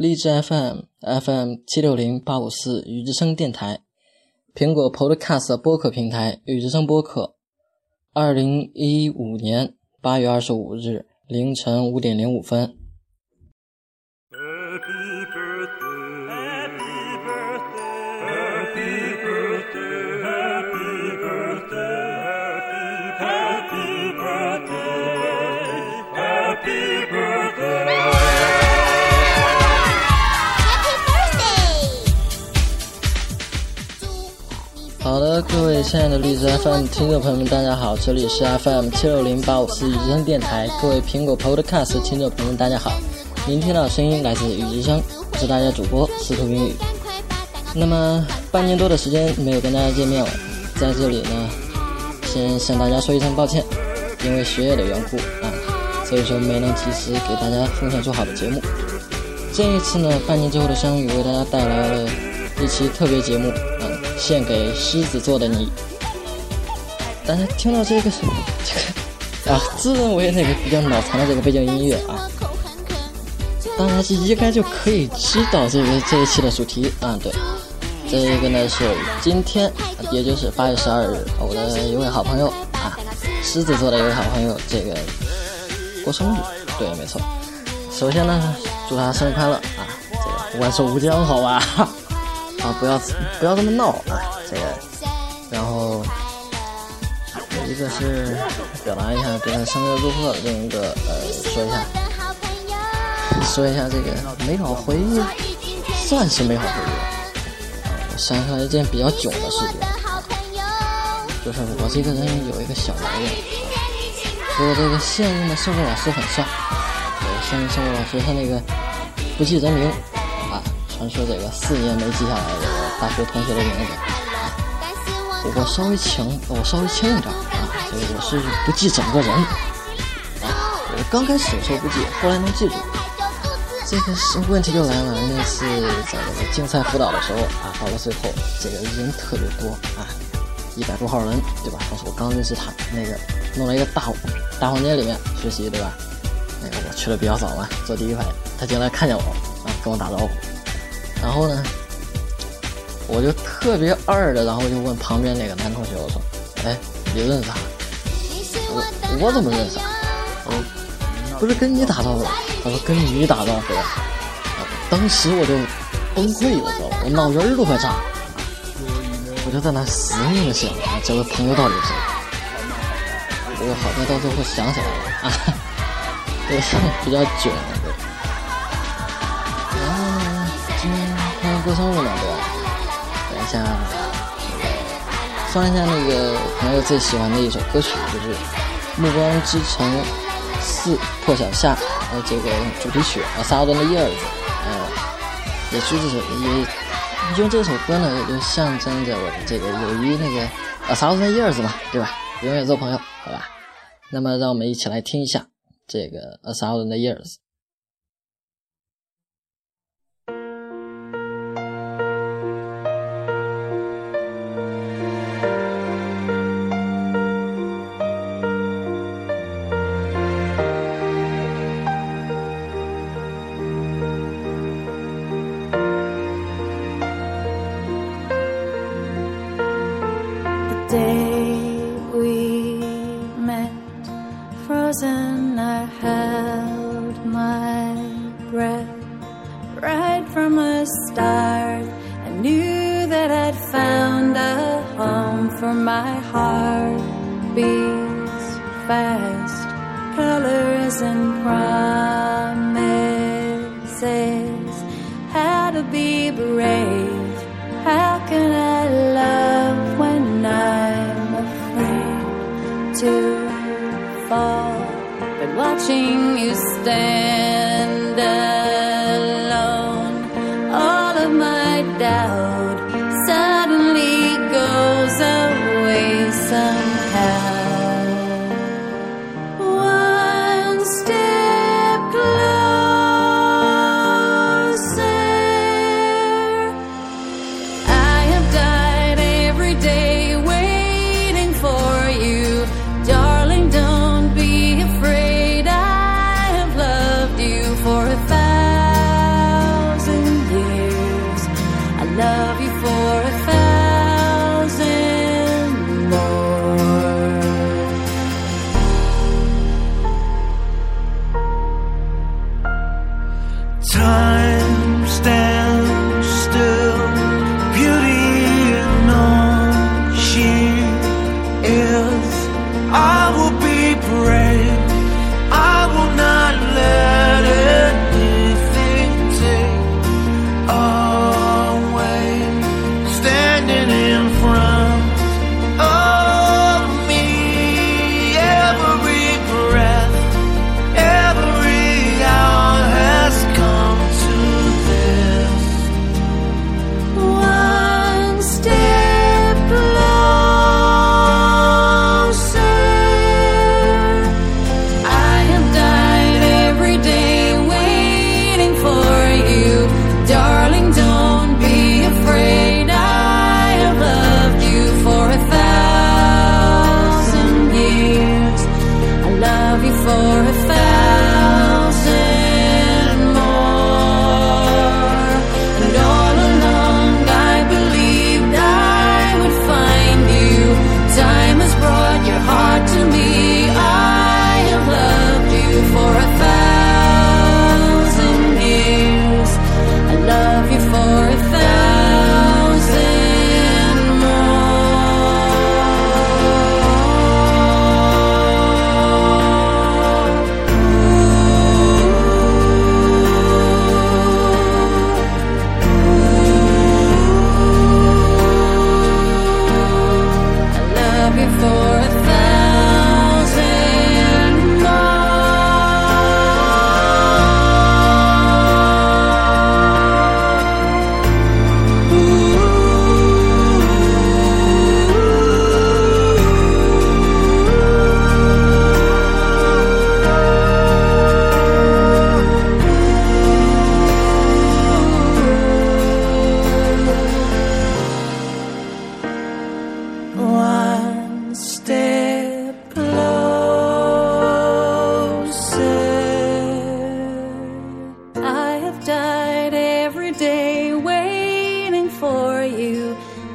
荔枝 FM FM 七六零八五四雨之声电台，苹果 Podcast 播客平台雨之声播客。二零一五年八月二十五日凌晨五点零五分。好亲爱的荔枝 FM 听众朋友们，大家好，这里是 FM 七六零八五四雨之声电台。各位苹果 Podcast 听众朋友们，大家好，您听到声音来自雨之声，我是大家主播司徒云雨。那么半年多的时间没有跟大家见面了，在这里呢，先向大家说一声抱歉，因为学业的缘故啊，所以说没能及时给大家奉献出好的节目。这一次呢，半年之后的相遇，为大家带来了一期特别节目。献给狮子座的你。大家听到这个这个啊，自认为那个比较脑残的这个背景音乐啊，大家应该就可以知道这个这一期的主题啊。对，这个呢是今天，也就是八月十二日，我的一位好朋友啊，狮子座的一位好朋友，这个过生日。对，没错。首先呢，祝他生日快乐啊！这个万寿无疆，好吧。啊，不要不要这么闹啊！这个，然后一个是表达一下对他生日祝贺，另一个呃说一下说一下这个美好回忆，算是美好回忆。啊，我想起来一件比较囧的事情，就是我这个人有一个小毛病，说这个现任的生物老师很帅，对，现任生物老师他那个不记人名。传说这个四年没记下来这个大学同学的名字，我稍微轻，我稍微轻一点啊，这个我是不记整个人啊。我刚开始的时候不记，后来能记住。这个是问题就来了，那次在这个竞赛辅导的时候啊，到了最后这个人特别多啊，一百多号人对吧？当时我刚认识他，那个弄了一个大大房间里面学习对吧？那个我去的比较早嘛，坐第一排，他进来看见我啊，跟我打招呼。然后呢，我就特别二的，然后就问旁边那个男同学，我说：“哎，你认识他？”我我怎么认识啊？我不是跟你打招呼？他说跟你打招呼。当时我就崩溃了，知道吧？我脑仁儿都快炸了。我就在那死命的想，这位朋友到底是谁？不过好在到最后想起来了啊，这 个比较囧。下，放一下那个朋友最喜欢的一首歌曲，就是《暮光之城四破晓下》呃这个主题曲《A Thousand Years》。呃，也是这首，也用这首歌呢，也就象征着我的这个友谊那个《A Thousand Years》嘛，对吧？永远做朋友，好吧？那么，让我们一起来听一下这个《A Thousand Years》。my heart beats fast. Color isn't promises. How to be brave? How can I love when I'm afraid to fall? But watching you stand up.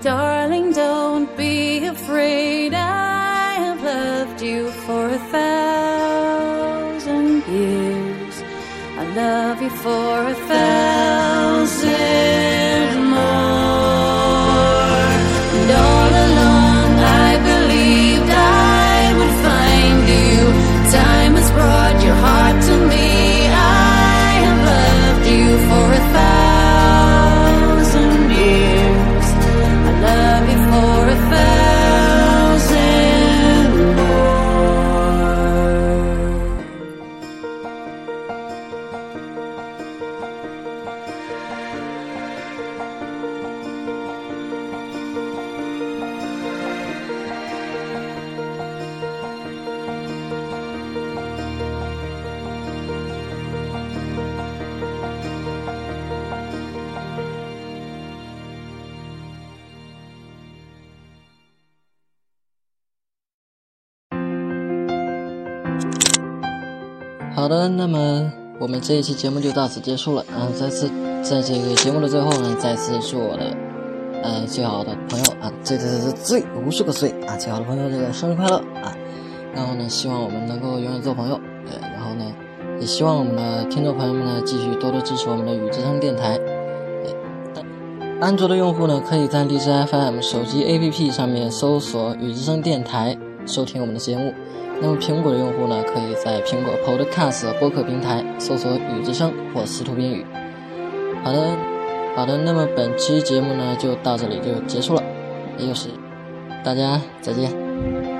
Darling, don't be afraid. I have loved you for a thousand years. I love you for a thousand 好的，那么我们这一期节目就到此结束了。嗯、再次在这个节目的最后呢，再次祝我的呃最好的朋友啊，最最最最最无数个岁啊，最好的朋友这个生日快乐啊！然后呢，希望我们能够永远做朋友。对，然后呢，也希望我们的听众朋友们呢，继续多多支持我们的雨之声电台。对，安卓的用户呢，可以在荔枝 FM 手机 APP 上面搜索“雨之声电台”，收听我们的节目。那么苹果的用户呢，可以在苹果 Podcast 播客平台搜索“雨之声”或“司徒冰雨”。好的，好的，那么本期节目呢就到这里就结束了，又是大家再见。